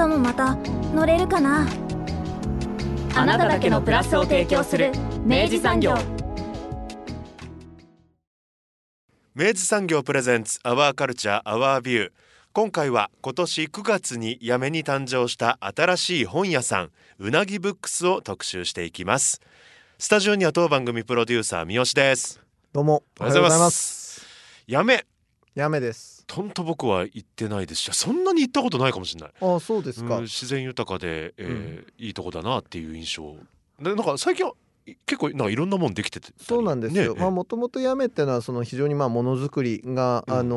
明日もまた乗れるかな？あなただけのプラスを提供する明治産業。明治産業プレゼンツアワーカルチャーアワービュー今回は今年9月に八女に誕生した新しい本屋さんうなぎブックスを特集していきます。スタジオには当番組プロデューサー三好です。どうもおはようございます。八女やめです。とんと僕は行ってないですしそんなに行ったことないかもしれない。あそうですか、うん自然豊かで、えーいいとこだなっていう印象。でなんか最近はい結構なんかいろんなもんできててそうなんですよ、ねまあもともとやめってのはその非常にまあものづくりが、うん。あの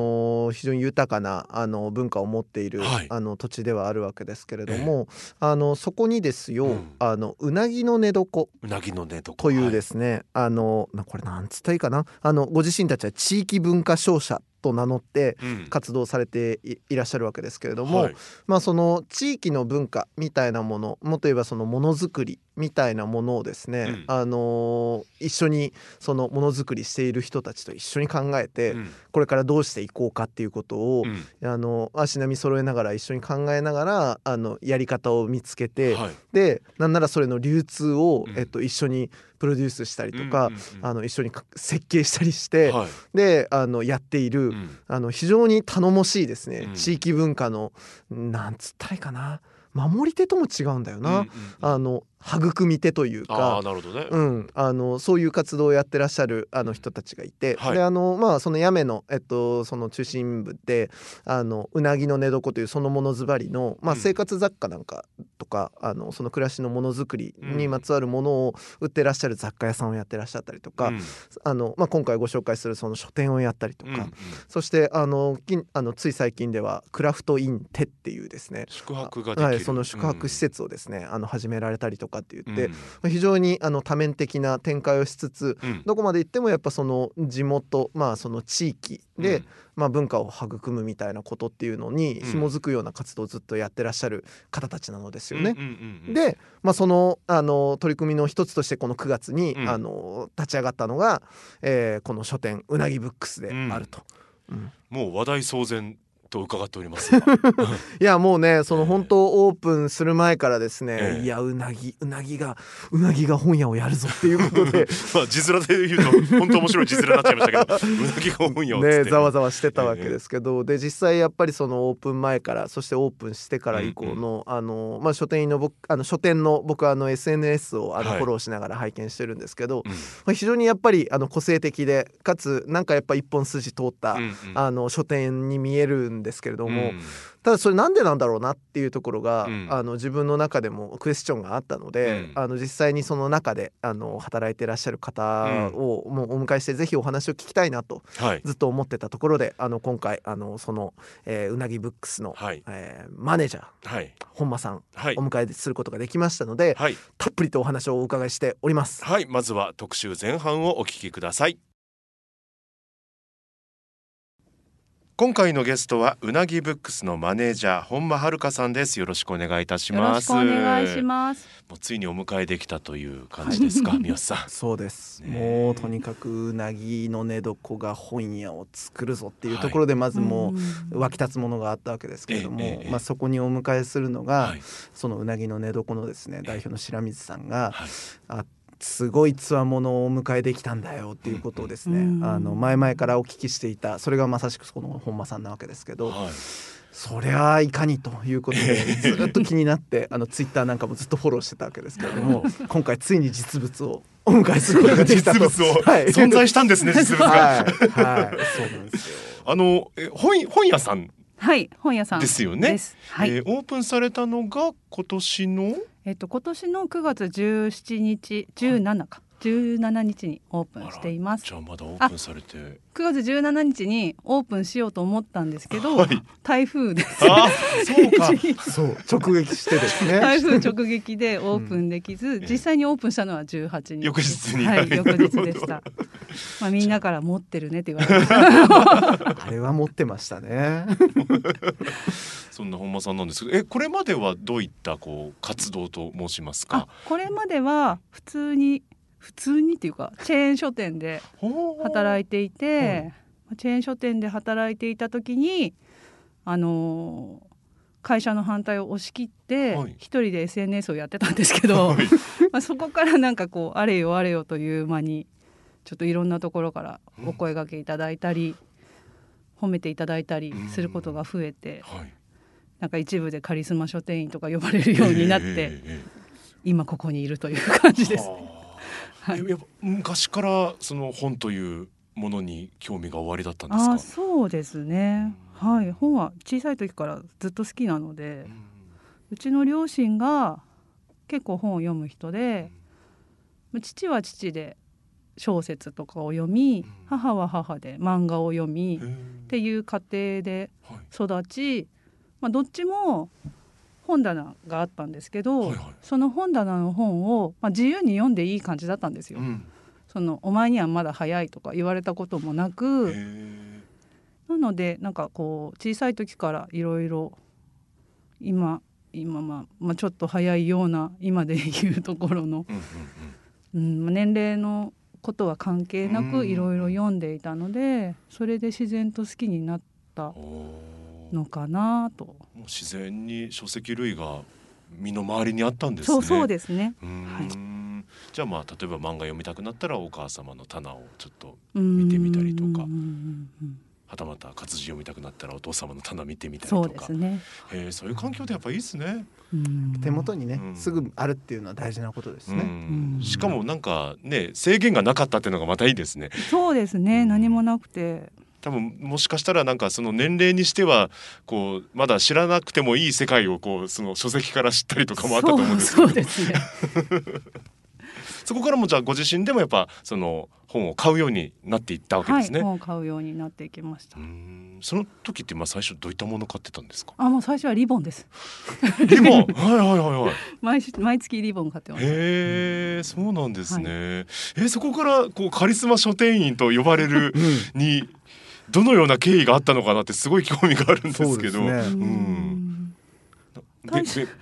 ー非常に豊かなあの文化を持っている、はい。あの土地ではあるわけですけれども、あのそこにですよ、うん。あのうなぎの寝床。うなぎのねとこというですすね、あのなこれなんつったらいいかな。あのご自身たちは地域文化商社と名乗ってうん。活動されていいらっしゃるわけですけれども、はい。まあその地域の文化みたいなものもっと言えばそのものづくりみたいなものをですね、うん。あのー一緒にそのものづくりしている人たちと一緒に考えて、うん。これからどうしていこうかっていうことを、うん。あの足並み揃えながら一緒に考えながらあのやり方を見つけて、はい。でなんならそれの流通を、うん。えっと、一緒にプロデュースしたりとか、うんうんうん。あの一緒にか設計したりして、はい。であのやっている、うん。あの非常に頼もしいですね、うん。地域文化のなんつったらいいかな。守り手とも違うんだよな、うんうんうん。あの育み手というああか。なるほどね、うん、あのそういう活動をやってらっしゃるあの人たちがいて、はい。であのまあその八女のえっとその中心部であのうなぎの寝床というそのものずばりのまあうん。生活雑貨なんかとか、あのその暮らしのものづくりにうん。まつわるものを売ってらっしゃる雑貨屋さんをやってらっしゃったりとか、うん。あのまあ今回ご紹介するその書店をやったりとか、うんうん。そしてあの近あのつい最近ではクラフトインテっていうですね宿泊ができる、はい、その宿泊施設をですね、あの始められたりとかって言って、うん。非常にあの多面的な展開をしつつうん。どこまで行ってもやっぱその地元まあその地域で、うん。まあ、文化を育むみたいなことっていうのにうん。紐づくような活動をずっとやってらっしゃる方たちなのですよね。で、まあ、そのあの取り組みの一つとしてこの9月に、うん。あの立ち上がったのが、えーこの書店うなぎブックスであると。うん。もう話題騒然と伺っております。いやもうねその本当オープンする前からですね、ええ。いやうなぎうなぎがうなぎが本屋をやるぞっていうことで。まあ字面で言うと本当面白い字面になっちゃいましたけど うなぎが本屋をねざわざわしてたわけですけど、で実際やっぱりそのオープン前からそしてオープンしてから以降の、あのまあ書店員の僕あの書店の僕はあの SNS をあのはい。フォローしながら拝見してるんですけど、うん。まあ非常にやっぱりあの個性的でかつなんかやっぱ一本筋通った、うんうん。あの書店に見えるんですけれども、うん。ただそれなんでなんだろうなっていうところが、うん。あの自分の中でもクエスチョンがあったので、うん。あの実際にその中であの働いてらっしゃる方を、もうお迎えしてぜひお話を聞きたいなとはい。ずっと思ってたところであの今回あのその、えーうなぎブックスの、はい。えーマネージャーはい。本間さんはい。お迎えすることができましたので、はい。たっぷりとお話をお伺いしております。はい。まずは特集前半をお聞きください今回のゲストはうなぎブックスのマネージャー本間遥さんです。よろしくお願いいたしよろしますくお願いします。もうついにお迎えできたという感じですか、三好さん。そうです、ねもうとにかくうなぎの寝床が本屋を作るぞっていうところでまずもう、湧き立つものがあったわけですけれども、ええええまあ、そこにお迎えするのが、はい。そのうなぎの寝床のですね代表の白水さんが、はい。あすごいつわものをお迎えできたんだよっていうことをですね、うん。あの前々からお聞きしていたそれがまさしくその本間さんなわけですけど、はい。そりゃあいかにということでずっと気になって あのツイッターなんかもずっとフォローしてたわけですけれども 今回ついに実物をお迎えすることができたと。実物を、はい、存在したんですね実物が、はい、はい、そうなんですよ。あのえ本本屋さん？はい、本屋さん。ですよね。はい、えーオープンされたのが今年の？えっと今年の9月17日17か。17日にオープンしています。じゃあまだオープンされて。9月17日にオープンしようと思ったんですけど、はい。台風であそうか。そう直撃してですね。台風直撃でオープンできず、ええ実際にオープンしたのは18日。翌日に。はい、はい翌日でした。まあみんなから持ってるねって言われましたあれは持ってましたね。そんな本間さんなんですけどえこれまではどういったこう活動と申しますあかこれまでは普通に普通にっていうかチェーン書店で働いていて、チェーン書店で働いていた時にあのー会社の反対を押し切ってはい。一人で SNS をやってたんですけど、はい。まあそこからなんかこうあれよあれよという間にちょっといろんなところからお声掛けいただいたり、褒めていただいたりすることが増えて、はい。なんか一部でカリスマ書店員とか呼ばれるようになって、えええ今ここにいるという感じえです。はあえやっぱ昔からその本というものに興味がおありだったんですか？あそうですね、はい。本は小さい時からずっと好きなのでうん。うちの両親が結構本を読む人で父は父で小説とかを読みうん。母は母で漫画を読みっていう家庭ではい。育ち、まあ、どっちも本棚があったんですけど、はいはい。その本棚の本を、まあ、自由に読んでいい感じだったんですよ。うん。そのお前にはまだ早いとか言われたこともなく、なのでなんかこう小さい時からいろいろ今今まあ、まあ、ちょっと早いような今でいうところの、うんうん年齢のことは関係なうんくいろいろ読んでいたのでそれで自然と好きになったのかなと、もう自然に書籍類が身の回りにあったんですね。そうそうですね。うーん。じゃあまあ例えば漫画読みたくなったらお母様の棚をちょっと見てみたりとか。はたまた活字読みたくなったらお父様の棚見てみたりそうとかですね。へえそういう環境でやっぱいいですね。うん。手元にね、うん。すぐあるっていうのは大事なことですうね、ん。うん。しかもなんかね制限がなかったっていうのがまたいいですね。そうですね、うん。何もなくて多分もしかしたらなんかその年齢にしてはこうまだ知らなくてもいい世界をこうその書籍から知ったりとかもあったと思うんですけどそうですね。そこからもじゃあご自身でもやっぱその本を買うようになっていったわけですね。はい、本を買うようになっていきましたその時ってまあ最初どういったもの買ってたんですか？あ、もう最初はリボンです。リボン？はいはいはいはい。毎週毎月リボン買ってます。へえそうなんですね。えそこからこうカリスマ書店員と呼ばれるにどのような経緯があったのかなってすごい興味があるんですけど。そうね。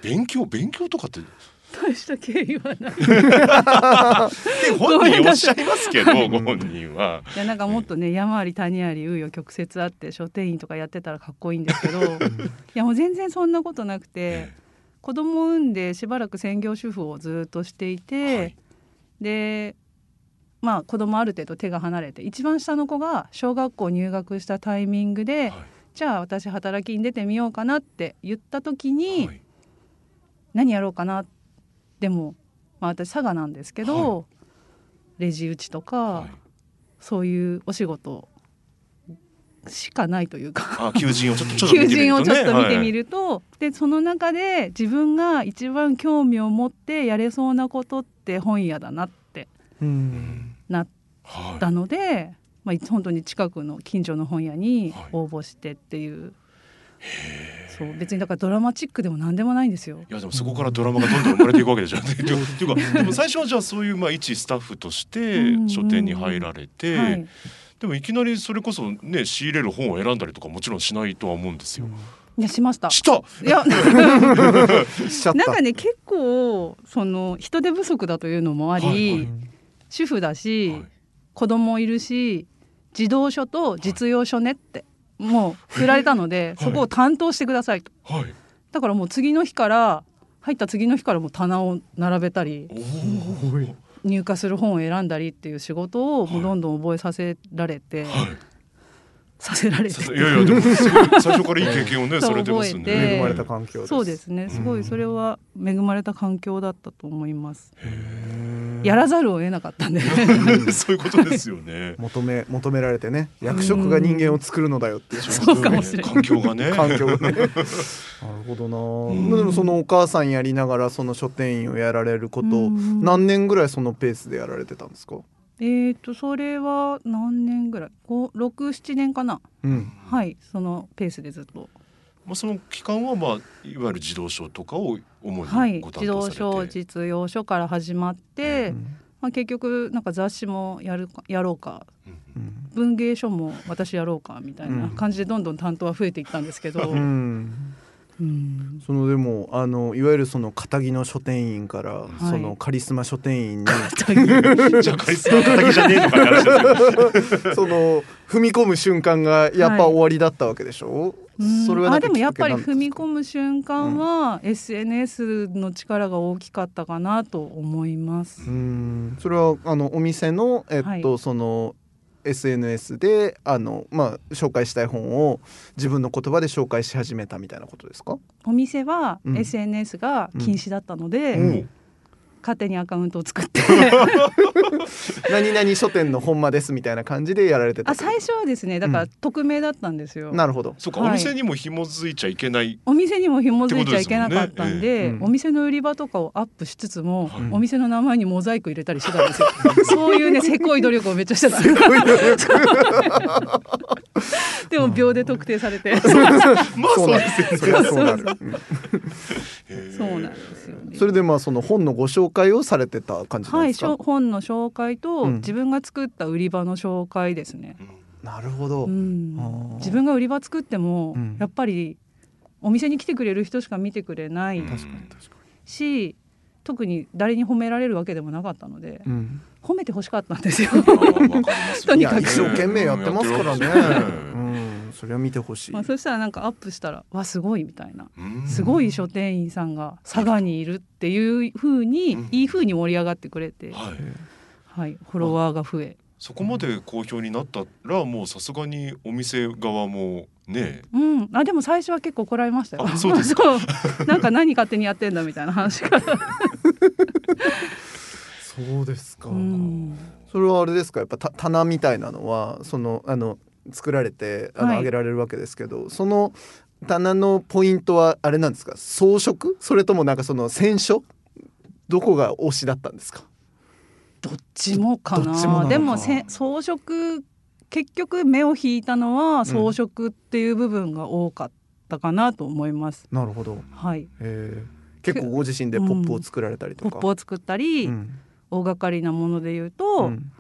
勉強勉強とかって？大した経緯はない。本人おっしゃいますけどい ご本人は。いやなんかもっとね山あり谷あり紆余曲折あって書店員とかやってたらかっこいいんですけどいやもう全然そんなことなくてえ子供を産んでしばらく専業主婦をずっとしていて、はい。でまあ子供ある程度手が離れて一番下の子が小学校入学したタイミングで、はい。じゃあ私働きに出てみようかなって言った時に、はい。何やろうかなでも、まあ、私佐賀なんですけど、はレジ打ちとか、はい。そういうお仕事しかないというか。あ求人をちょっと見求てみるとね。人をちょっと見てみはいると、でその中で自分が一番興味を持ってやれそうなことって本屋だなってうんなっはいたので、まあ、本当に近くの近所の本屋にはい。応募してっていう、そう。別にだからドラマチックでも何でもないんですよ。いやでもそこからドラマがどんどん生まれていくわけでしょ。っていう。かでも最初はじゃあそういうまあ一スタッフとしてうん書店に入られて、はい、でもいきなりそれこそね仕入れる本を選んだりとかもちろんしないとは思うんですよ。いやしました。した？いや。しちゃった。なんかね結構その人手不足だというのもあり、はいはい主婦だし、はい。子供いるし児童書と実用書ねって、もう振られたので、はい。そこを担当してくださいと。はい。だからもう次の日から入った次の日からもう棚を並べたり。入荷する本を選んだりっていう仕事をはいもうどんどん覚えさせられて、はさせられい。て。さいやいやでも最初からいい経験をねされてますね。恵まれた環境そうですね。すごうんいそれは恵まれた環境だったと思います。へやらざるを得なかったんで そういうことですよね。求め求められてね役職が人間を作るのだよっていうそうかもしれない。環境がね。環境がね。なるほどな、ん。でもそのお母さんやりながらその書店員をやられること、うん。何年ぐらいそのペースでやられてたんですか？えっとそれは何年ぐらい？67年かな？うん。はいそのペースでずっと。まあその期間はまあいわゆる児童書とかを主はいにご担児童当されて。書実用書から始まって、まあ、結局なんか雑誌もやるかやろうか。うん。文芸書も私やろうかみたいな感じでどんどん担当は増えていったんですけど、うんうんそのでもあのいわゆるその片木の書店員から、い。そのカリスマ書店員に じゃあカリスマ敵じゃねえのかって話ですよ。その踏み込む瞬間がやっぱ終わりだったわけでしょ、うん。それはでもやっぱり踏み込む瞬間は SNS の力が大きかったかなと思います。うん。それはあのお店のえっと、はい。その SNS であのまあ紹介したい本を自分の言葉で紹介し始めたみたいなことですか？お店はうん SNS が禁止だったので、うん勝手にアカウントを作って。何々書店の本間ですみたいな感じでやられてたあ最初はですねだから匿名だったんですよ。なるほど。そうか、はい。お店にも紐づいちゃいけない。お店にも紐づいちゃいけなかったんでね。うん。お店の売り場とかをアップしつつも、はい。お店の名前にモザイク入れたりしてたんですよ。そういうねせこい努力をめっちゃしてた。でも秒で特定されて。まあそう。ですよ。そりゃそう。なんそうなんですよね。それでまあその本のご紹介をされてた感じですか？しょ本の紹介と、うん。自分が作った売り場の紹介ですね。なるほど。うん。自分が売り場作っても、うん。やっぱりお店に来てくれる人しか見てくれないうん。確かに確かし、特に誰に褒められるわけでもなかったので、に。うん。褒めて欲しかったんですよ。とにかく。一生懸命やってますからね。うん、それは見てほしい。まあそしたらなんかアップしたらわすごいみたいな。うんすごい書店員さんが佐賀にいるっていう風に、うんいい風に盛り上がってくれて、はい。はい、フォロワーが増え、そこまで好評になったらもうさすがにお店側もねうん、あでも最初は結構怒られましたよ。あそうですか。なんか何勝手にやってんだみたいな話から。そうですか。うんそれはあれですか？やっぱた棚みたいなのはそのあの作られてあの、はい。上げられるわけですけどその棚のポイントはあれなんですか？装飾？それともなんかその選書？どこが推しだったんですか？どっちもかな。でもせ装飾結局目を引いたのは装飾っていう部分が多かったかなと思います。なるほど、はい。えー、結構ご自身でポップを作られたりとか、ポップを作ったり、うん。大掛かりなもので言ううと、ん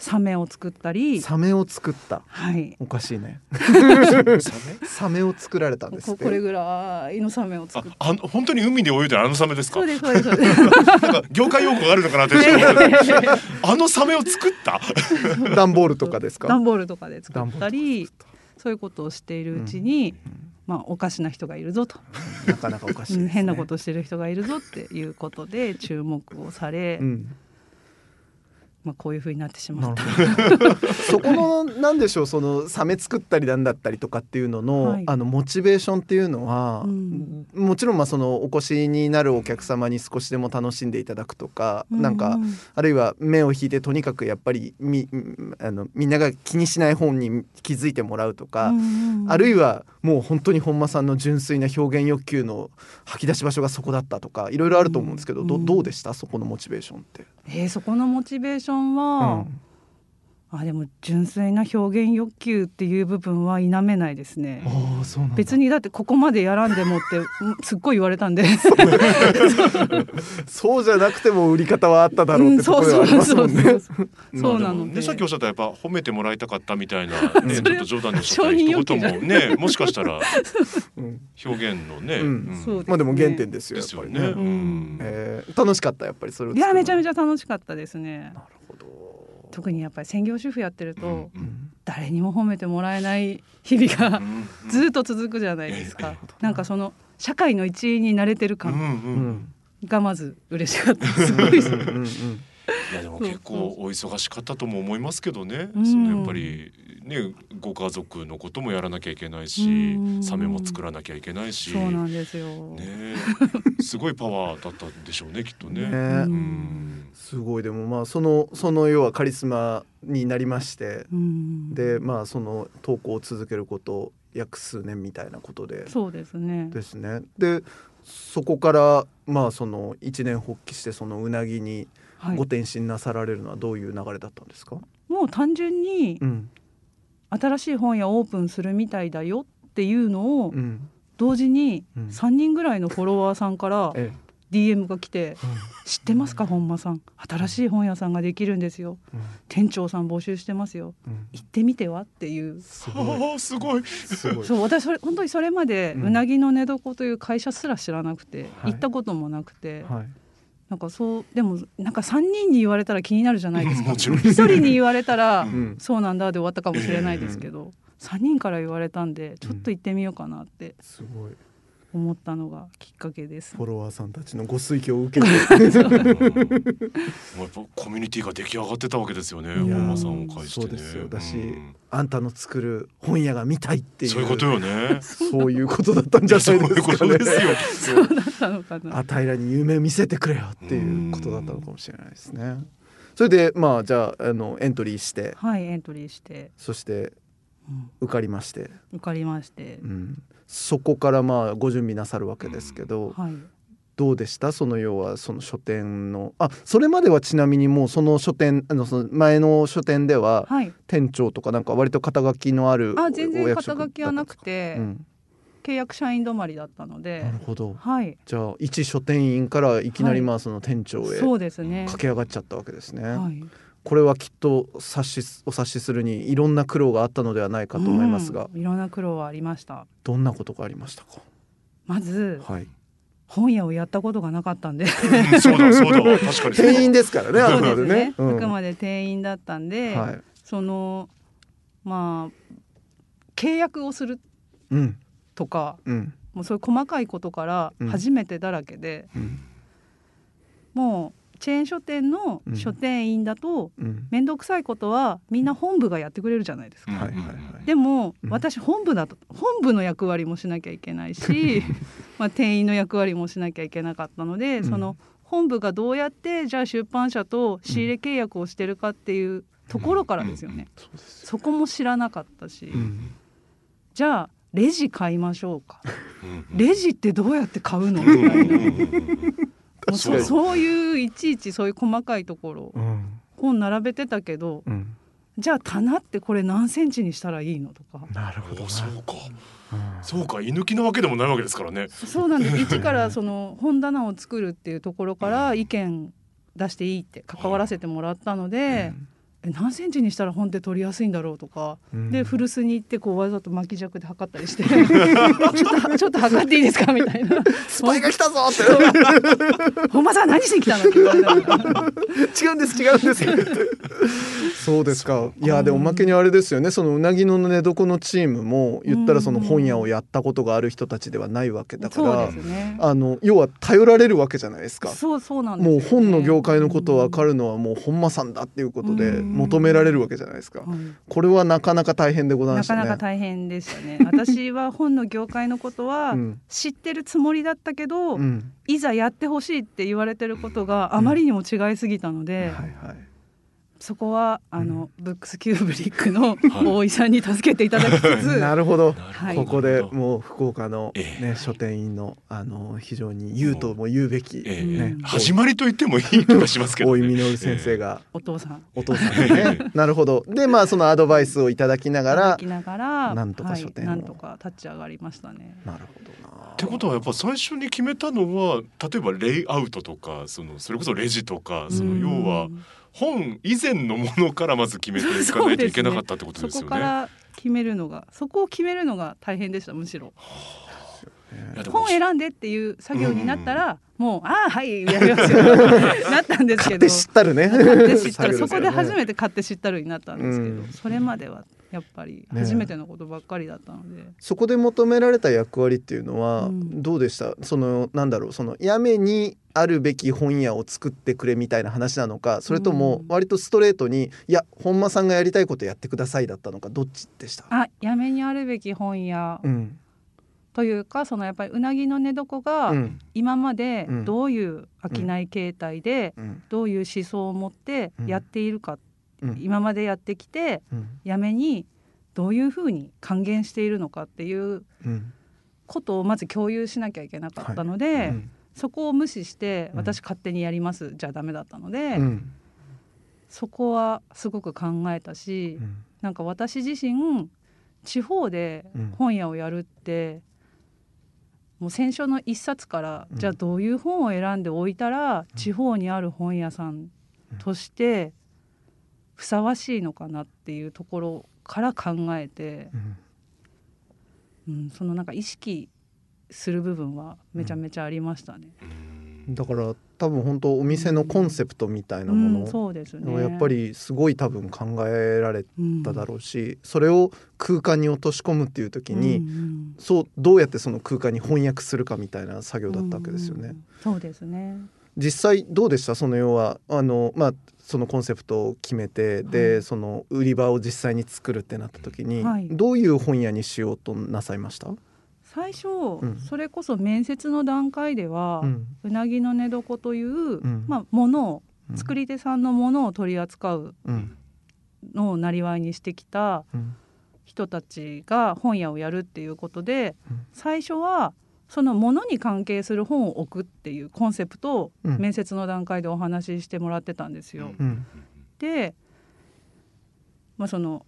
サメを作ったり、サメを作った。はい。おかしいね。サメ？サメ？を作られたんですって。ここれぐらいのサメをあ作っあの本当に海で泳いでるあのサメですか？そうですそうですそうです。なんか業界用語があるのかなって一瞬思って。あのサメを作った？段ボールとかですか？段ボールとかで作ったりそういうことをしているうちに、まあおかしな人がいるぞと、なかなかおかしいね、うん変なことをしてる人がいるぞっていうことで注目をされ、うんまあこういうふうになってしまなった。そこのなんでしょうそのサメ作ったりなんだったりとかっていうのの、はい。あのモチベーションっていうのは、うん。もちろんまあそのお越しになるお客様に少しでも楽しんでいただくとか、なんかうあるいは目を引いてとにかくやっぱりみあのみんなが気にしない本に気づいてもらうとか、あるいはもう本当に本間さんの純粋な表現欲求の吐き出し場所がそこだったとかいろいろあると思うんですけど、どうん。どうでした？そこのモチベーションって。えーそこのモチベーションうは、ん。あでも純粋な表現欲求っていう部分は否めないですね。ああそうなんだ。別にだってここまでやらんでもってうん すっごい言われたんで。そうじゃなくても売り方はあっただろうってところではありますもんね。そうなので。さっきおっしゃったやっぱ褒めてもらいたかったみたいな、ね、ちょっと冗談でおっしゃった一言もねもしかしたら うん。表現のね、うん。うん。そうですね。まあでも原点ですよ。やっぱりね。うん。えー楽しかったやっぱりそれをいやめちゃめちゃ。ゃ楽しかったですね。なるほど。特にやっぱり専業主婦やってると、誰にも褒めてもらえない日々がうんずっと続くじゃないですえか、なんかその社会の一員になれてるうん感がまず嬉しかったす。ごいですいやでも結構お忙しかったとも思いますけどね、うん。そのやっぱりねご家族のこともやらなきゃいけないし、うん。サメも作らなきゃいけないし、そうなんですよ、ねすごいパワーだったんでしょうねきっとね。ねうん。すごい。でもまあそのその要はカリスマになりまして、うん。でまあその投稿を続けること約数年みたいなことで。そうですね。ですね。でそこからまあその一年発起してそのうなぎにはいご転身なさられるのはどういう流れだったんですか？もう単純にうん。新しい本屋オープンするみたいだよっていうのをうん。同時にうん。3人ぐらいのフォロワーさんからえ DM が来て「知ってますか本間さん？新しい本屋さんができるんですよ。うん。店長さん募集してますよ。うん。行ってみては」っていう。すごい。すごい。すごい。そう私それ本当にそれまでうん。うなぎの寝床という会社すら知らなくて、はい。行ったこともなくて、はい。なんかそうでもなんか3人に言われたら気になるじゃないですか。もちろん。1人に言われたら、ん。そうなんだで終わったかもしれないですけど、3人から言われたんでちょっと行ってみようかなって。すごい。思ったのがきっかけです。フォロワーさんたちのご推挙を受けて。も うやっぱコミュニティが出来上がってたわけですよね本間さんを介してねそうですよだしうんあんたの作る本屋が見たいっていう。そういうことよねそういうことだったんじゃないですかね。そういうことですよそうだったのかな。あたいらに夢見せてくれよっていうことだったのかもしれないですね。それでまあじゃああのエントリーしてはいエントリーして、そしてうん受かりまして、受かりましてう、ん、そこからまあご準備なさるわけですけど、はい。どうでした？その要はその書店の。あそれまではちなみにもうその書店あのその前の書店でははい。店長とかなんか割と肩書きのあるあ全然肩書きはなくて、だったん。契約社員止まりだったので。なるほど。はい。じゃあ一書店員からいきなりはいまあその店長へそうですね。駆け上がっちゃったわけですね。はいこれはきっと察しお察しするにいろんな苦労があったのではないかと思いますが、うんいろんな苦労はありましたどんなことがありましたか？まずはい。本屋をやったことがなかったんでうんそうだそうだ 確かに店員ですからね。あくまそうでねですね。うんあくまで店員だったんで、はい。そのまあ契約をするうんとかうんもうそういう細かいことからうん初めてだらけで、うんもうチェーン書店のうん書店員だとうん。面倒くさいことはみんな本部がやってくれるじゃないですか。でもうん。私本部だと本部の役割もしなきゃいけないし まあ店員の役割もしなきゃいけなかったので、うん。その本部がどうやってじゃあ出版社と仕入れ契約をしてるかっていうところからですよね。そこも知らなかったし、うん。じゃあレジ買いましょうか。うん。レジってどうやって買うの？みたいなもう。そうそそういういちいちそういう細かいところ。うん。本並べてたけどうん。じゃあ棚ってこれ何センチにしたらいいのとか。なるほどな。おそうか。うん。そうか。居抜きなわけでもないわけですからね。そうなんです。一からその本棚を作るっていうところから意見出していいって関わらせてもらったので、え何センチにしたら本って取りやすいんだろうとか、うん。で古巣に行ってこうわざと巻き尺で測ったりして。ちょっとちょっと測っていいですかみたいな。スパイが来たぞって。本間さん何しに来たの？って言われ違うんです違うんです。そうですか。いやでもおまけにあれですよね。そのうなぎの寝床のチームも言ったらその本屋をやったことがある人たちではないわけだかそうらですね。あの要は頼られるわけじゃないですか。そうそうなんもう本の業界のことを分かるのはもう本間さんだっていうことでうん求められるわけじゃないですか。はい。これはなかなか大変でございまなしたね。かなか大変でしたね。私は本の業界のことはうん。知ってるつもりだったけど、うん。いざやってほしいって言われてることがあまりにも違いすぎたので、はいはいそこはあの、ブックスキューブリックの 大井さんに助けていただきつつ、なるほど。はい。ここでもう福岡のええ。ね書店員のあの非常に言うとも言うべきええ。ね。始まりと言ってもいい気がしますけどね。大井実先生が。お父さん。お父さんにね。なるほど。でまあそのアドバイスをいただきながらながらなんとか書店を。はい、なんとか立ち上がりましたね。なるほどな。ってことはやっぱ最初に決めたのは例えばレイアウトとかそのそれこそレジとかその要はうん本以前のものからまず決めていかないといけなかったってことそですよね。こから決めるのがそこを決めるのが大変でしたむしろ。本選んでっていう作業になったら、もうああはいやりますよなったんですけど。買って知ったるね。買って知ったる。そこで初めて買って知ったるになったんですけど、うん。それまではやっぱり初めてのことばっかりだったので、そこで求められた役割っていうのはうん。どうでした、そのなんだろう？そのやめにあるべき本屋を作ってくれみたいな話なのかそれともうん。割とストレートにいや本間さんがやりたいことやってくださいだったのかどっちでした？あやめにあるべき本屋。うん。というかそのやっぱりうなぎの寝床がうん。今までうん。どういう商い形態でうん。どういう思想を持ってやっているか、うん今までやってきてうん。やめにどういうふうに還元しているのかっていううん。ことをまず共有しなきゃいけなかったので、うん。そこを無視してうん。私勝手にやりますじゃダメだったので、うん。そこはすごく考えたし、うん。なんか私自身地方でうん。本屋をやるって、もう選書の一冊から、うん。じゃあどういう本を選んでおいたら、地方にある本屋さんとしてふさわしいのかなっていうところから考えて、うんうん、そのなんか意識する部分はめちゃめちゃありましたね。だから多分本当お店のコンセプトみたいなうん、ものそうですね。をやっぱりすごい多分考えられうんただろうし、それを空間に落とし込むっていう時に、うんうんそうどうやってその空間に翻訳するかみたいな作業だったわけですよね。うんうんそうですね。実際どうでした？その要はあのまあそのコンセプトを決めてで、はい。その売り場を実際に作るってなった時に、はい。どういう本屋にしようとなさいました？最初、ん。それこそ面接の段階では、うん。うなぎの寝床という、ん。まあ、ものをうん作り手さんのものを取り扱ううん。のをなりわいにしてきたうん。人たちが本屋をやるっていうことで、うん。最初はそのものに関係する本を置くっていうコンセプトをうん。面接の段階でお話ししてもらってたんですよ。うん。で、まあ、その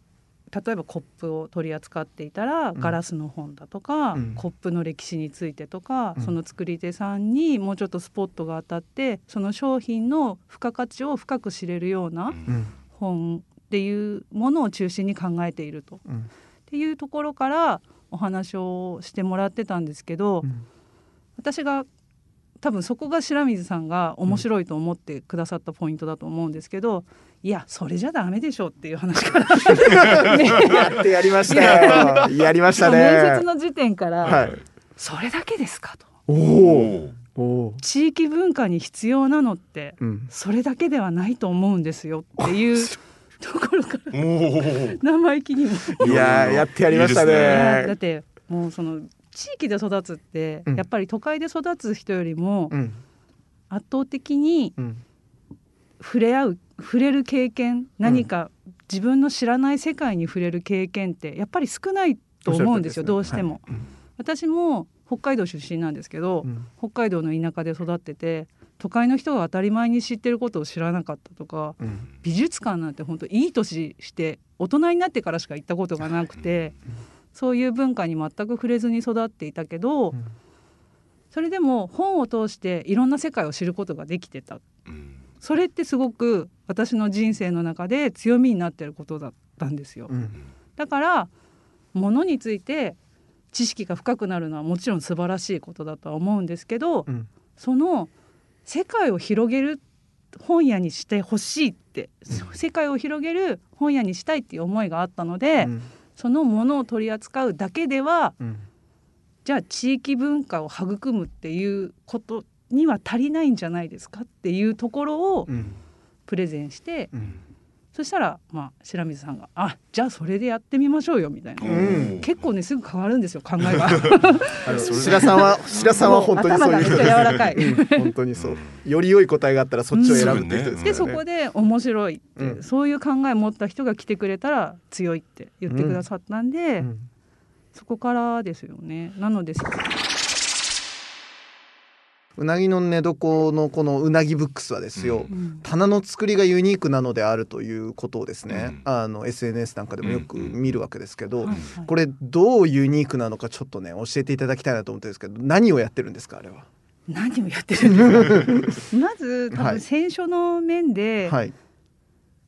例えばコップを取り扱っていたらん。ガラスの本だとか、うん。コップの歴史についてとか、うん。その作り手さんにもうちょっとスポットが当たってその商品の付加価値を深く知れるようなうん。本っていうものを中心に考えていると。うん。っていうところからお話をしてもらってたんですけど、うん私が多分そこが白水さんが面白いと思ってくださったポイントだと思うんですけど、いやそれじゃダメでしょっていう話から、ね やってやりましたよ。やりましたね。面接の時点から、はい。それだけですかとおお。おお。地域文化に必要なのってうん。それだけではないと思うんですよっていうところから。生意気にも。いやーやってやりましたいいですいやだねっ。てもうその地域で育つって、うん。やっぱり都会で育つ人よりもうん。圧倒的にうん。触れ合う触れる経験何か自分の知らない世界に触れる経験ってやっぱり少ないと思うんですよどうしても。はい。私も北海道出身なんですけど、うん。北海道の田舎で育ってて都会の人が当たり前に知ってることを知らなかったとかうん。美術館なんて本当いい年して大人になってからしか行ったことがなくてそういう文化に全く触れずに育っていたけど、うん。それでも本を通していろんな世界を知ることができてた。それってすごく私の人生の中で強みになってることだったんですよ。うん。だから物について知識が深くなるのはもちろん素晴らしいことだとは思うんですけど、うん。その世界を広げる本屋にしてほしいって、世界を広げる本屋にしたいっていう思いがあったので、うん。そのものを取り扱うだけではうんじゃあ地域文化を育むっていうことには足りないんじゃないですかっていうところをうんプレゼンして、うんそしたら、まあ、白水さんが「あじゃあそれでやってみましょうよ」みたいな、うん。結構ねすぐ変わるんですよ考えが。白さんは白さんは本当にそういう。もう頭がめっちゃ柔らかい。うん。本当にそう。より良い答えがあったらそっちを選ぶって人ですでそこで面白いって、うん。そういう考え持った人が来てくれたら強いって言ってくださったんで、うん。そこからですよね。なのでうなぎの寝床のこのうなぎブックスはですよ、うん。棚の作りがユニークなのであるということをですね、うん。あの SNS なんかでもよく見るわけですけど、はいはい。これどうユニークなのかちょっとね教えていただきたいなと思ってるんですけど何をやってるんですかあれは？何をやってるんですか？まず多はい分選書の面で、はい、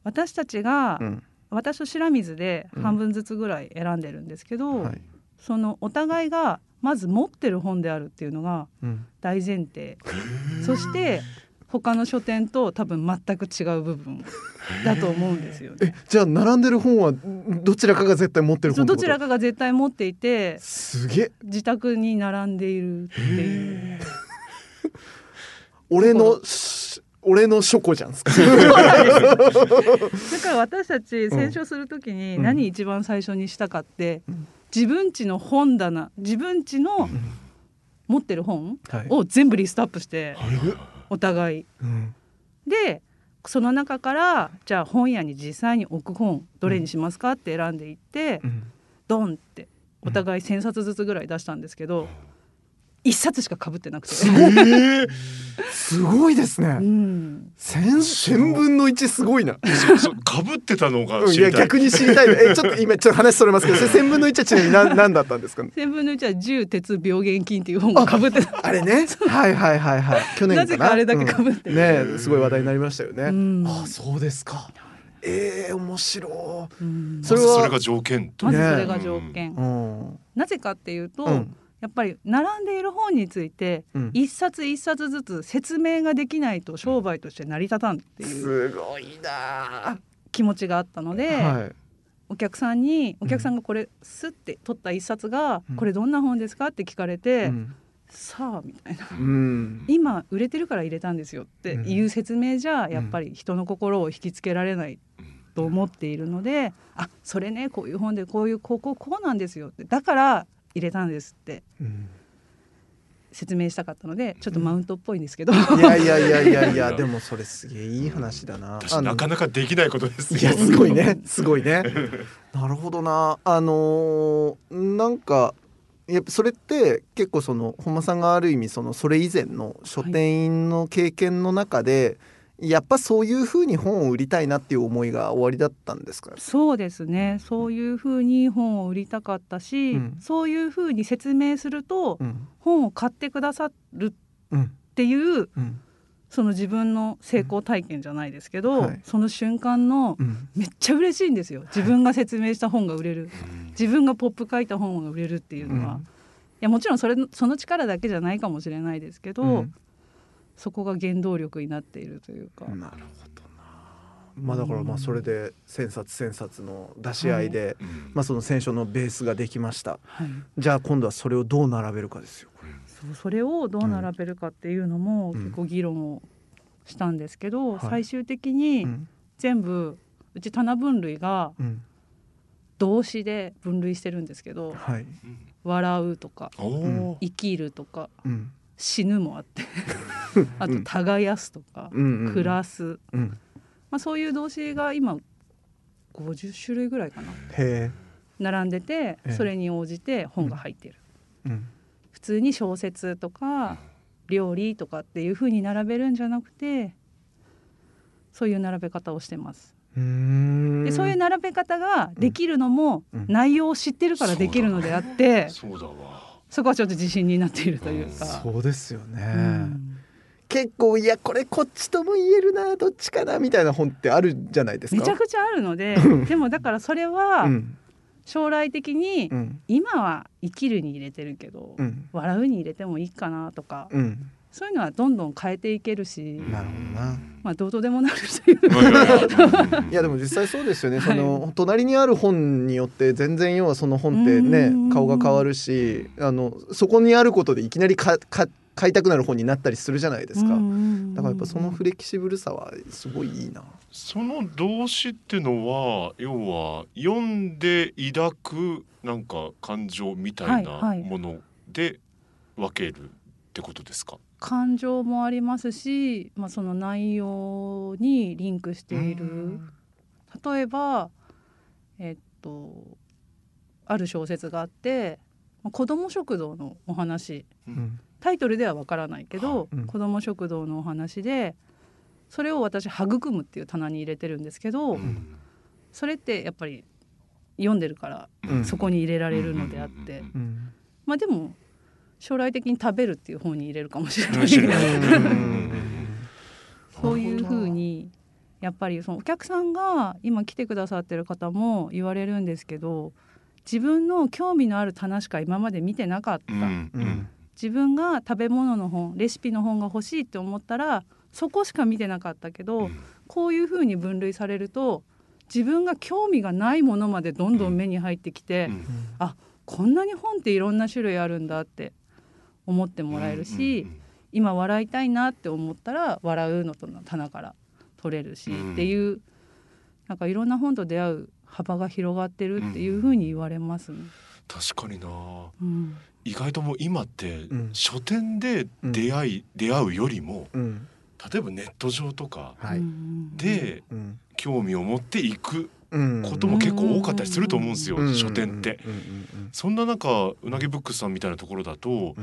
私たちが、うん。私と白水でうん半分ずつぐらい選んでるんですけど、はい。そのお互いがまず持ってる本であるっていうのがうん。大前提。そして他の書店と多分全く違う部分だと思うんですよえね。じゃあ並んでる本はどちらかが絶対持ってる本どちらかが絶対持っていてすげえ。自宅に並んでいるっていう。俺のし俺の書庫じゃんすか？だから私たち選書するときにうん。何一番最初にしたかって、自分ちの本棚自分ちの持ってる本はい。を全部リストアップしてはいお互い。うん。でその中からじゃあ本屋に実際に置く本どれにしますかって選んでいって、うん。ドンってお互い1,000冊ずつぐらい出したんですけど、一冊しか被ってなくて。えー すごいですうね。ん、千千分の一すごいな。かぶってたのがうんいや知りたい。逆に知りたい。えちょっと今ちょっと話それますけど、千分の一はちなみに何何だったんですか？千分の一は重鉄病原菌っていう本が被ってた。あれね。はいはいはいはい。去年かな？なぜかあれだけ被ってうんねすごい話題になりましたよね。うんあそうですか。えー、面白うんそれはまずそれが条件と。まずねそれが条件、い。うん。なぜかっていうと、うんやっぱり並んでいる本についてうん。一冊一冊ずつ説明ができないと商売として成り立たんっていうすごいな。気持ちがあったので、はい。お客さんにお客さんがこれスッて取った一冊がうん「これどんな本ですか?」って聞かれてうん「さあ」みたいな。うん「今売れてるから入れたんですよ」っていう説明じゃやっぱり人の心を引きつけられないと思っているので「あそれねこういう本でこういうこここうなんですよ」って。だから入れたんですってうん説明したかったのでちょっとマウントっぽいんですけど、いやいやいやいやいや でもそれすげえいい話だな。私なかなかできないことですよ。いやすごいね すごいね。なるほどな。あのーなんかやっぱそれって結構その本間さんがある意味そのそれ以前の書店員の経験の中で、やっぱそういうふうに本を売りたいなっていう思いが終わりだったんですか？そうですね。そういうふうに本を売りたかったし、うん。そういうふうに説明するとうん。本を買ってくださるうん。っていううん。その自分の成功体験じゃないですけど、はい。その瞬間のうん。めっちゃ嬉しいんですよ。自分が説明した本が売れる。自分がポップ書いた本が売れるっていうのは、うん。いやもちろんそれその力だけじゃないかもしれないですけど、うんそこが原動力になっているというか、なるほどな。まあだからまあそれで千冊千冊の出し合いで、うんまあその選書のベースができました。はい、じゃあ今度はそれをどう並べるかですよ。そうそれをどう並べるかっていうのもうん。結構議論をしたんですけど、はい。最終的にうん。全部うち棚分類がうん。動詞で分類してるんですけどはい。「笑う」とかおお「生きる」とかうん「死ぬ」もあって。あと「耕す」とかうん「暮らす」うん。まあ、そういう動詞が今50種類ぐらいかな。並んでてええ。それに応じて本が入ってる。うん。普通に小説とか料理とかっていう風に並べるんじゃなくてそういう並べ方をしてます。でそういう並べ方ができるのもうん。内容を知ってるからできるのであって、そうだわ。そこはちょっと自信になっているというか。そうですよね。うん結構いやこれこっちとも言えるなどっちかなみたいな本ってあるじゃないですか？めちゃくちゃあるのでうんでもだからそれはうん将来的にうん今は生きるに入れてるけど、うん笑うに入れてもいいかなとか、うん。そういうのはどんどん変えていけるし、なるほどな。まあどうとでもなるという いやでも実際そうですよね、はい。その隣にある本によって全然要はその本ってねうん。顔が変わるしあのそこにあることでいきなりかか買いたくなる本になったりするじゃないですか、だからやっぱそのフレキシブルさはすごいいいな。その動詞ってのは要は読んで抱くなんか感情みたいない。もので分けるってことですか？感情もありますし、まあ、その内容にリンクしている。例えばえっとある小説があってまあ子ども食堂のお話。うん。タイトルではわからないけど、うん。子ども食堂のお話でそれを私「育む」っていう棚に入れてるんですけど、うん。それってやっぱり読んでるからうん。そこに入れられるのであって、まあでも将来的に食べるっていう方に入れるかもしれないそういうふうにやっぱりそのお客さんが今来てくださってる方も言われるんですけど自分の興味のある棚しか今まで見てなかった、うん。うん自分が食べ物の本レシピの本が欲しいって思ったらそこしか見てなかったけど、こういうふうに分類されると自分が興味がないものまでどんどん目に入ってきて、うん。こんなに本っていろんな種類あるんだって思ってもらえるし、今笑いたいなって思ったら笑うのとの棚から取れるし、うん。っていうなんかいろんな本と出会う幅が広がってるっていうふうに言われますね。確かにな。うん。意外ともう今ってうん。書店で出会い、出会うよりもうん。例えばネット上とかでうん。興味を持っていくうんことも結構多かったりすると思うんですよ、うん。書店って。そんな中うなぎブックスさんみたいなところだと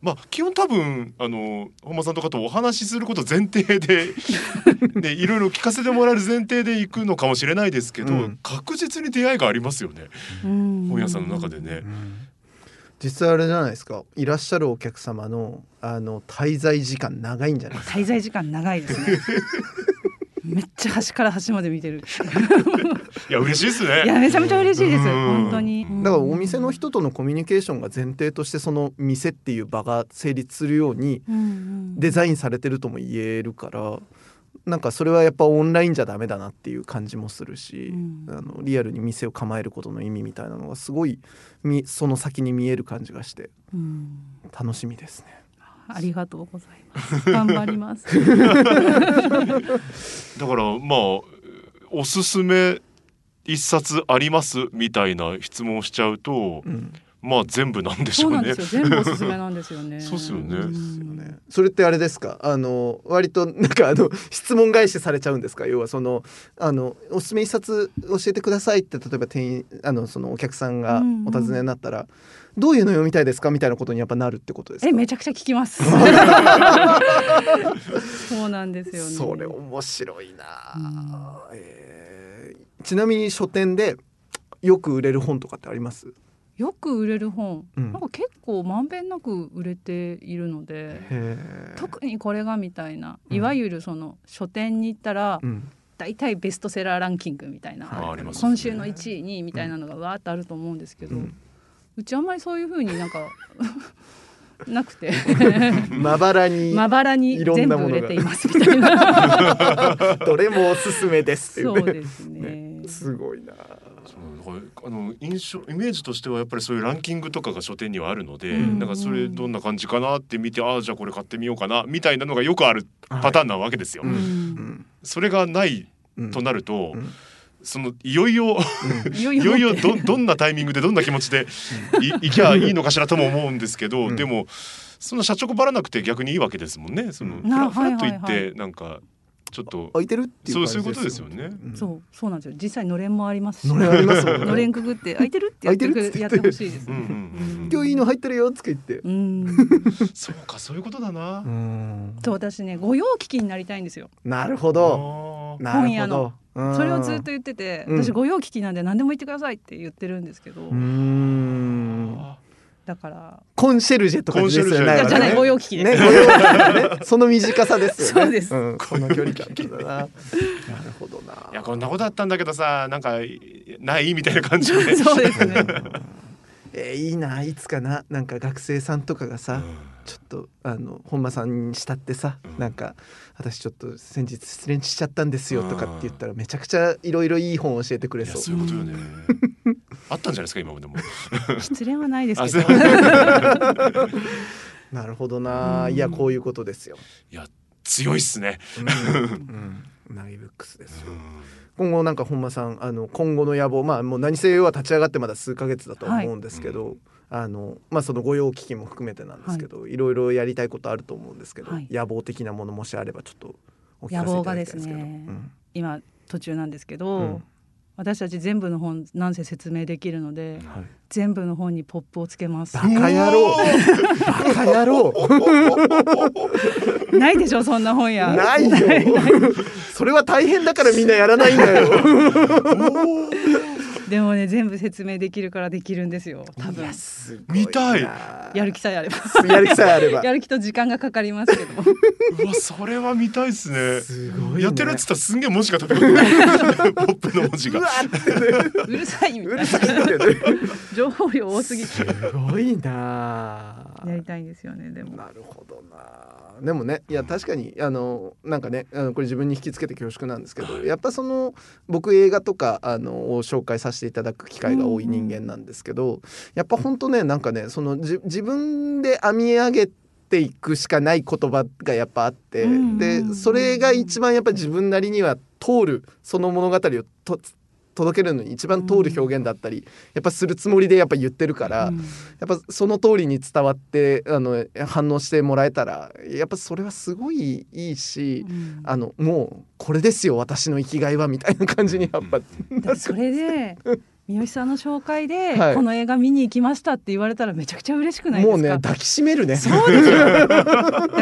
まあ基本多分あの本間さんとかとお話しすること前提で ねいろいろ聞かせてもらえる前提で行くのかもしれないですけど、うん。確実に出会いがありますよねうん。本屋さんの中でね。実際あれじゃないですかいらっしゃるお客様のあの滞在時間長いんじゃないですか。滞在時間長いですね めっちゃ端から端まで見てる。いや嬉しいですね。いやめちゃめちゃ嬉しいです。うん。本当に。だからお店の人とのコミュニケーションが前提としてその店っていう場が成立するようにうんうん。デザインされてるとも言えるからなんかそれはやっぱオンラインじゃダメだなっていう感じもするし、うん。あのリアルに店を構えることの意味みたいなのがすごいみその先に見える感じがしてうん楽しみですね。ありがとうございます。頑張ります。だからまあおすすめ一冊ありますみたいな質問をしちゃうと、うん。まあ全部なんでしょうんね。そうなで。すよ。全部おすすめなんですよね。そうですよね。それってあれですか？あの割となんかあの質問返しされちゃうんですか？要はそのあのおすすめ一冊教えてくださいって例えば店員あのそのお客さんがお尋ねになったら、どういうの読みたいですかみたいなことにやっぱなるってことですか？えめちゃくちゃ聞きます。そうなんですよね。それ面白いな。うん、えーちなみに書店でよく売れる本とかってあります？よく売れる本、うん。なんか結構まんべんなく売れているので特にこれがみたいなうん。いわゆるその書店に行ったらうん。大体ベストセラーランキングみたいな、ね。今週の1位2位みたいなのがわーっとあると思うんですけど、ううんちあんまりそういう風になんか なくて。まばらにまばらにいろん全なものが部売れていますみたいな。どれもおすすめですっていうね。そうですね。すごいな。あの印象イメージとしてはやっぱりそういうランキングとかが書店にはあるので、うん。なんかそれどんな感じかなって見てああじゃあこれ買ってみようかなみたいなのがよくあるパターンなわけですよ。うん。うん。それがないうんとなると、うんそのいよいよいよ いよいよどどんなタイミングでどんな気持ちで いいきゃいいのかしらとも思うんですけど、うん。でもその社長ばらなくて逆にいいわけですもんね。そのうん。フラあフラッと言ってなんかちょっと空いてるっていう感じそうそういうことですよね。ん。そうそうなんですよ。実際のれんもありますし。のれんありますもんね。のれんくぐって空いてるってやってほしいですね。うんうんうん今日いいの入ってるよって言って。うん。そうかそういうことだな。うん。と私ね御用聞きになりたいんですよ。なるほど。あー。なるほど。本屋の。うんそれをずっと言っててうん。私御用聞きなんで何でも言ってくださいって言ってるんですけど。うーん。だから。コンシェルジェとかねコンシェルジェじゃないね。御用聞きでね、御用ね、その短さですよね。そうです。ん、この距離感。だな。なるほどな。いやこんなことあったんだけどさなんかないみたいな感じで。そうですね えーいいな、いつかな、なんか学生さんとかがさ、ちょっとあの本間さんにしたってさ、うんなんか私ちょっと先日失恋しちゃったんですよとかって言ったらめちゃくちゃいろいろいい本教えてくれそう。そういうことよね。あったんじゃないですか今までも。失恋はないですあけど なるほどな、うんいやこういうことですよ。いや強いっすね。うん、うん、ナギブックスですよ。今後なんか本間さんあの今後の野望まあもう何せよは立ち上がってまだ数ヶ月だとは思うんですけど、あのまあその御用聞きも含めてなんですけど、い、ろいろやりたいことあると思うんですけど、はい。野望的なものもしあればちょっとお聞かせい野望がただきたいですけど。ですねうん。今途中なんですけど、うん私たち全部の本なんせ説明できるのではい、全部の本にポップをつけます。バカ野郎。バカ野郎。ないでしょそんな本やないよ。それは大変だからみんなやらないんだよ でもね全部説明できるからできるんですよ。多分。見たい。やる気さえあれば。やる気さえあれば。やる気と時間がかかりますけど うわそれは見たいっすね。すごい、ね、やってるっつったらすんげえ文字が飛び込んでくるポップの文字が。うるさいみたいな。情報量多すぎて。すごいなやりたいんですよねでも。なるほどな。でもねいや確かにあのなんかねあのこれ自分に引きつけて恐縮なんですけどやっぱその僕映画とかあのを紹介させていただく機会が多い人間なんですけど、やっぱ本当ねなんかねそのじ自分で編み上げていくしかない言葉がやっぱあって、うん。でそれが一番やっぱ自分なりには通るその物語をと届けるのに一番通る表現だったり、やっぱするつもりでやっぱ言ってるから、うん。やっぱその通りに伝わってあの反応してもらえたらやっぱそれはすごいいいし、うん。あのもうこれですよ私の生きがいはみたいな感じにやっぱ、それで 三好さんの紹介で、はい。この映画見に行きましたって言われたらめちゃくちゃ嬉しくないですか？もうね抱きしめるね。そうですよ。だ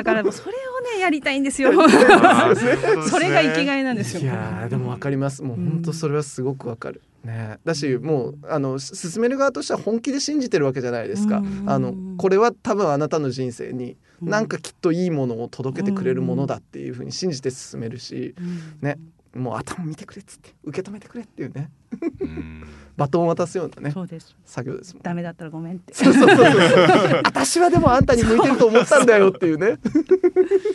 からもうそれをねやりたいんですよ。それが生きがいなんですよ。いやーでもわかります。もう本当それはすごくわかる、ね。だしもうあのし進める側としては本気で信じてるわけじゃないですか。うん。あのこれは多分あなたの人生にうん。なんかきっといいものを届けてくれるものだっていうふうに信じて進めるしうん。ねもう頭見てくれっつって受け止めてくれっていうね。うん。バトンを渡すようなねそうです。作業ですもん。ダメだったらごめんって。そうそうそうそう。私はでもあんたに向いてると思ったんだよっていうね。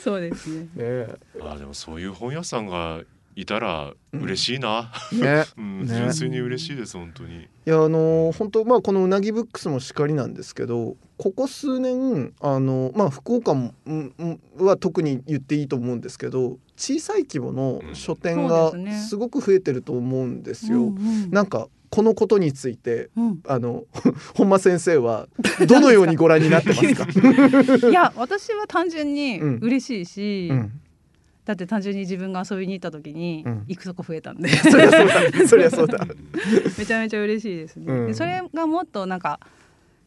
そうですね。ね。あーでもそういう本屋さんがいたら嬉しいな、ね。うんね。純粋に嬉しいです本当に。いやあの本当まあこのうなぎブックスもしかりなんですけどここ数年あのまあ福岡もうんうんは特に言っていいと思うんですけど小さい規模の書店がですごく増えてると思うんですよ。うんうん。なんかこのことについてうん。あの 本間先生はどのようにご覧になってますか？いや私は単純にうん。嬉しいし、うん、だって単純に自分が遊びに行った時にうん。行くとこ増えたんで、そりゃそうだ。そりゃそうだ。めちゃめちゃ嬉しいですね。うん。でそれがもっとなんか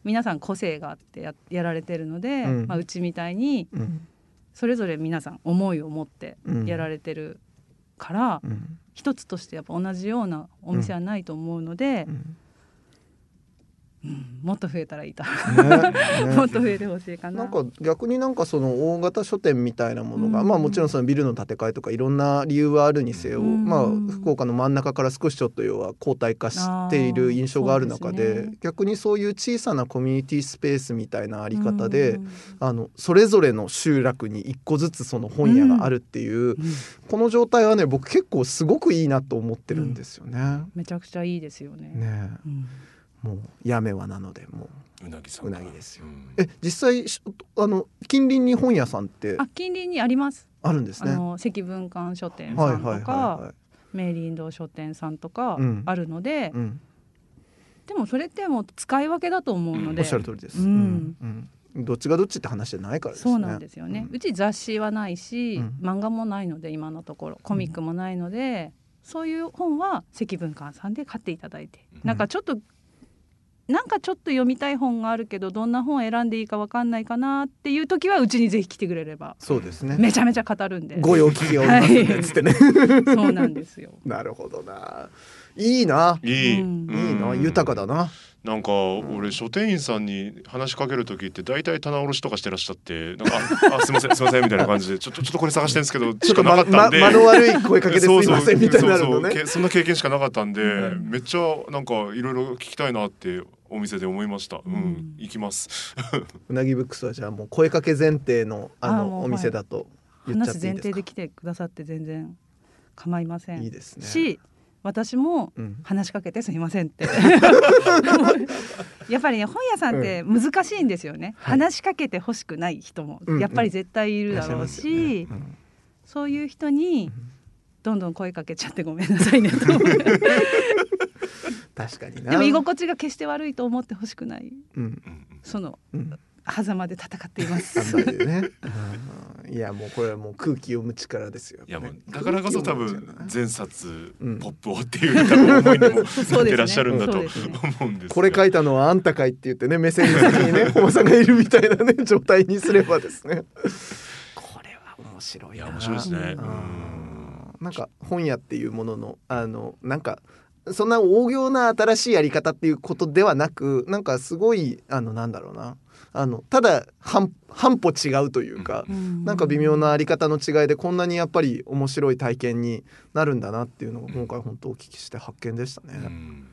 皆さん個性があってややられてるので、うん。まあ、うちみたいにうんそれぞれ皆さん思いを持ってうん。やられてるから、うん。一つとしてやっぱ同じようなお店はないと思うのでう、んうんもっと増えたらいいと、ねね。もっと増えてほしいかな。なんか逆になんかその大型書店みたいなものが、うん。まあもちろんそのビルの建て替えとかいろんな理由はあるにせよ、うん。まあ福岡の真ん中から少しちょっと要は後退化している印象がある中でね。逆にそういう小さなコミュニティスペースみたいなあり方で、うん。あのそれぞれの集落に一個ずつその本屋があるっていう、うん。この状態はね僕結構すごくいいなと思ってるんですよね。めちゃくちゃいいですよね。ね。うんもうやめはなのでもうなぎさんうなぎですよ。うん。え実際しあの近隣に本屋さんってあ近隣にあります。あるんですね。あの積文館書店はいはいはいさんとかは明林堂書店さんとかうん。あるので、い。うん、でもそれってもう使い分けだと思うので、おっしゃる通りです。うん。うん。どっちがどっちって話じゃないからですね。そうなんですよね、うち雑誌はないし、うん。漫画もないので今のところ。コミックもないので、そういう本は積文館さんで買っていただいて、なんかちょっとなんかちょっと読みたい本があるけどどんな本を選んでいいかわかんないかなっていう時はうちにぜひ来てくれればそうですね。めちゃめちゃ語るんでご用聞きがおりますね、はいつってね。そうなんですよ。なるほどな。いいな。いい、うんいいな。うん豊かだな。なんか俺書店員さんに話しかける時って大体棚卸しとかしてらっしゃってなんかああすいませんすいませんみたいな 感じでちょっとちょっとこれ探してるんですけどしかなちょっとままかったんで、間の悪い声かけですそうそういませんみたいになるのそんな経験しかなかったんで、うんめっちゃなんかいろいろ聞きたいなってお店で思いました。うん、うん行きます。うなぎブックスはじゃあもう声かけ前提のあのお店だと言っちゃ話前っていいですか？提で来てくださって全然構いません。いいですね。し私もうん。話しかけてすみませんって。やっぱりね本屋さんって難しいんですよね、はい。話しかけてほしくない人もうんやっぱり絶対いるだろうし、そういう人にどんどん声かけちゃってごめんなさいねと。確かにな。でも居心地が決して悪いと思ってほしくない。うんうん。そのうん。狭間で戦っています。ね。うん。いやもうこれはもう空気読む力ですよ。いやもうねだからこそ多分前冊うんポップをっていう多分思いにも そうですね。なってらっしゃるんだとそうですね。思うんですがこれ書いたのはあんたかいって言ってね目線の先にね 本間さんがいるみたいなね状態にすればですね。これは面白いな。いや面白いですね。なんか本屋っていうもののあのなんかそんな大行な新しいやり方っていうことではなくなんかすごいあのなんだろうなあのただ半半歩違うというか、なんか微妙なあり方の違いでこんなにやっぱり面白い体験になるんだなっていうのが今回本当お聞きして発見でしたね、うん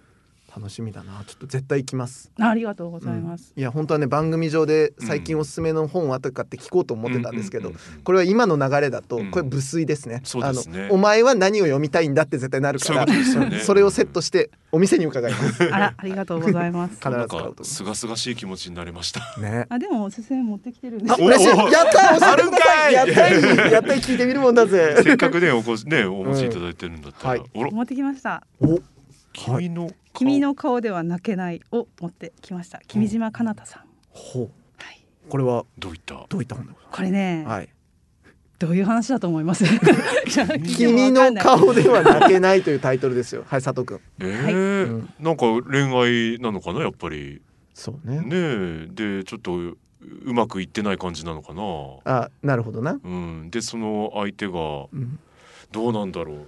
楽しみだな。ちょっと絶対行きます。あありがとうございます。いや本当はね番組上で最近おすすめの本はとかって聞こうと思ってたんですけど、うんうんうんうんこれは今の流れだとうん。これ無粋ですね,、そうですね。あのお前は何を読みたいんだって絶対なるからね。それをセットしてお店に伺います。あらありがとうございます。必ずなんか買うと思す。がすがしい気持ちになれました。うね。あでもおすすめ持ってきてるんであす。嬉しい。やったー教えてください。やったいやったい聞いてみるもんだぜ。せっかくねおこしねお持ちいただいてるんだったら、はい。おろ持ってきました。お。君の顔君の顔では泣けないを持ってきました。君島かなたさん、ほう。はい、これはどういった？どういった本でございこれね、はい。どういう話だと思います？君の顔では泣けないというタイトルですよ。はい佐藤君。えーうんなんか恋愛なのかなやっぱり。そうね。ねえ。でちょっとううまくいってない感じなのかな？あなるほどな、うん。でその相手がうん、どうなんだろう？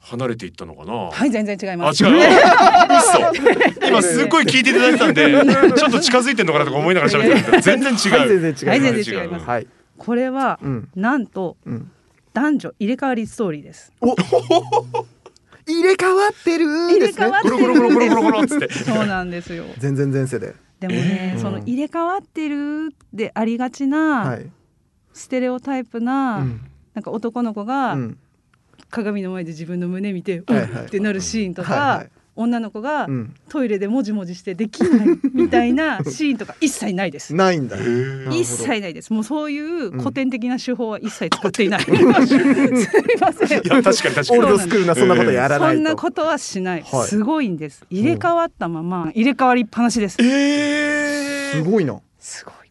離れていったのかな？はい全然違いあます。違う？嘘。今すっごい聞いていただいてたんで ちょっと近づいてんのかなとか思いながら喋ってた全然違う、はい全然違います、はい全然然違いますはい。これはうん。なんとうん。男女入れ替わりストーリーです。お。入れ替わってるんですね。ゴロゴロゴロゴロゴロゴロっつって。そうなんですよ。全然前世で。でもね、えー。その入れ替わってるでありがちな、はい、ステレオタイプな、うん。なんか男の子がうん鏡の前で自分の胸見て、はいはい。うんってなるシーンとか、はいはい。女の子がうん、トイレでもじもじしてできないみたいな シーンとか一切ないです。ないんだ。一切ないです。もうそういううん。古典的な手法は一切使ってい。ない。すみません。いや確かに確かオールにドスクールなそんなことやらないと、そんなことはしない。はい。すごいんです。入れ替わったまま入れ替わりっぱなしです。えー、すごいな。すごい。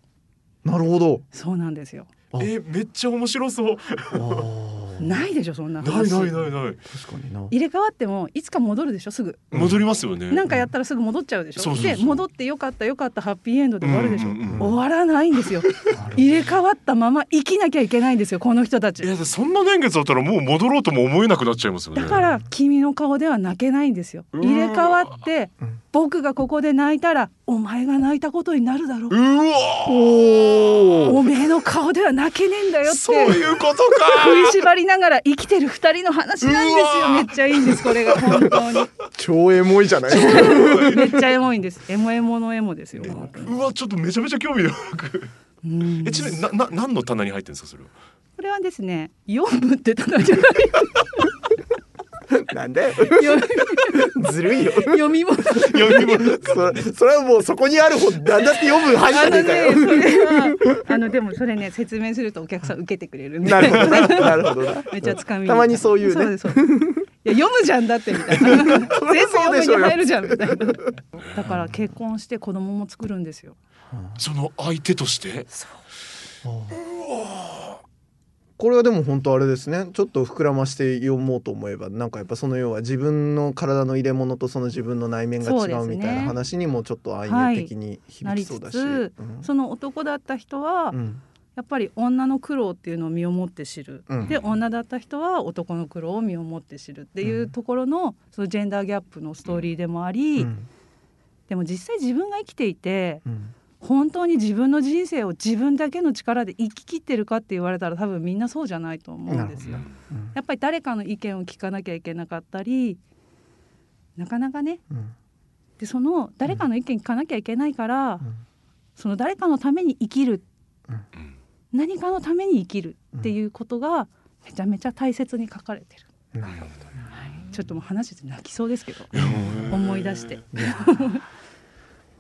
なるほど。そうなんですよ。あ。えめっちゃ面白そう。あーないでしょそんなない話。ないないない確かにな入れ替わってもいつか戻るでしょすぐ。戻りますよねなんかやったらすぐ戻っちゃうでしょ。で戻ってよかったよかったハッピーエンドで終わるでしょ。うんうんうん終わらないんですよ。入れ替わったまま生きなきゃいけないんですよこの人たちい。やそんな年月だったらもう戻ろうとも思えなくなっちゃいますよねだから君の顔では泣けないんですよ。入れ替わってうん僕がここで泣いたらお前が泣いたことになるだろう。うわおおめえの顔では泣けねえんだよっそうて。いうことか食いしばりながら生きてる二人の話なんですよ。めっちゃいいんですこれが本当に。超エモいじゃないめっちゃエモいんです。エモエモのエモですよ。うわちょっとめちゃめちゃ興味深くうんえちなみになな何の棚に入ってるんですかそれは？これはですね、読むってただじゃない。なんで？読ずるいよ読み物。読み物それそれはもうそこにある本なんだって読む入あのってねえかよね、それはあのでもそれね説明するとお客さん受けてくれるんで。なるほどななるほどなめっちゃつかみ。たまにそういうねそうですそうです。いや読むじゃんだってみたいな。全部読むに入るじゃんみたいな。だから結婚して子供も作るんですよ。その相手として？これはでも本当あれですね。ちょっと膨らまして読もうと思えばなんかやっぱその要は自分の体の入れ物とその自分の内面が違うみたいな話にもちょっと暗喩的に響きそうだし、つ、その男だった人はうん。やっぱり女の苦労っていうのを身をもって知る、うん。で女だった人は男の苦労を身をもって知るっていうところのそのジェンダーギャップのストーリーでもあり、うん。でも実際自分が生きていてうん本当に自分の人生を自分だけの力で生き切ってるかって言われたら多分みんなそうじゃないと思うんですよ。うん。やっぱり誰かの意見を聞かなきゃいけなかったりなかなかね。うん。でその誰かの意見聞かなきゃいけないから、ん。その誰かのために生きる、うん。何かのために生きるっていうことがめちゃめちゃ大切に書かれてる、なるほちょっともう話して泣きそうですけど。うん思い出して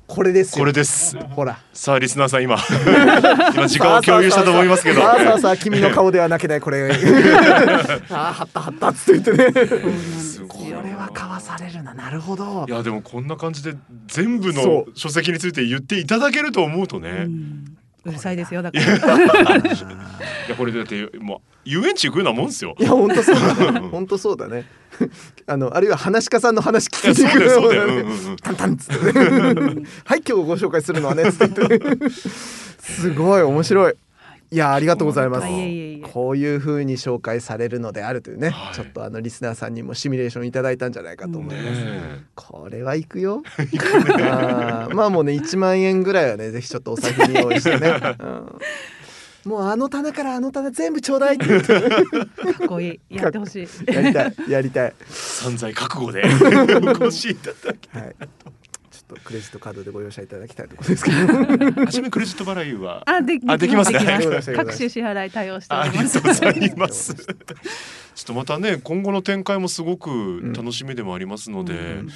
これですよ。これです。ほら。さあリスナーさん今 今時間を共有したと思いますけど。さあさあさあ君の顔では泣けないこれ。ああはったはったっつって言ってね。これは交わされるななるほど。いやでもこんな感じで全部の書籍について言っていただけると思うとね、いうんうるさいですよだから。やこれだってもう遊園地行くようなもんですよ。いや本当そうだね。本当そうだね。あのあるいは話し家さんの話聞いていくそうだよ。そうだよ、ねタンタンっつってね。はい今日ご紹介するのはねつって言って。すごい面白いいやありがとうございます。こういう風に紹介されるのであるというね、はい。ちょっとあのリスナーさんにもシミュレーションいただいたんじゃないかと思います、ねこれは行くよ。あーまあもうね1万円ぐらいはねぜひちょっとお財布に用意してね、うん、もうあの棚からあの棚全部ちょうだいって言ってかっこいい。やってほしい。やりたい。やりたい。え散財覚悟で お越しいただきはいちょっとクレジットカードでご容赦いただきたいところですけど。あちなみにクレジット払いは？あであできます各種支払い対応しておあります。りがとうございます。ちょっとまたね今後の展開もすごく楽しみでもありますので、うん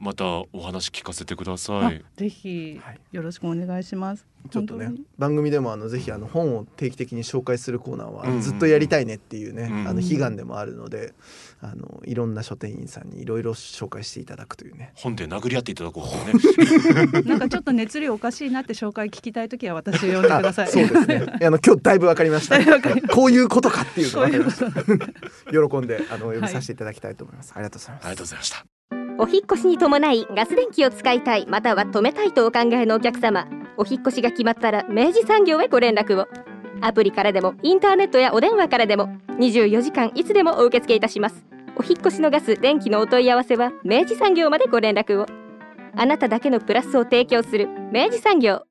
またお話聞かせてください。ぜひよろしくお願いします。ちょっとね番組でもあのぜひあの本を定期的に紹介するコーナーはずっとやりたいねっていうね、うんうん、あの悲願でもあるので、あのいろんな書店員さんにいろいろ紹介していただくというね。本で殴り合っていただこうね。なんかちょっと熱量おかしいなって紹介聞きたい時は私を呼んでください。そうですね。あの今日だいぶわかりました。こういうことかっていうの分かりました。喜 んであの呼びさせていただきたいと思います、はい、ありがとうございますありがとうございました。お引越しに伴いガス電気を使いたいまたは止めたいとお考えのお客様。お引越しが決まったら明治産業へご連絡をアプリからでもインターネットやお電話からでも24時間いつでもお受け付けいたします。お引越しのガス電気のお問い合わせは明治産業までご連絡を。あなただけのプラスを提供する明治産業。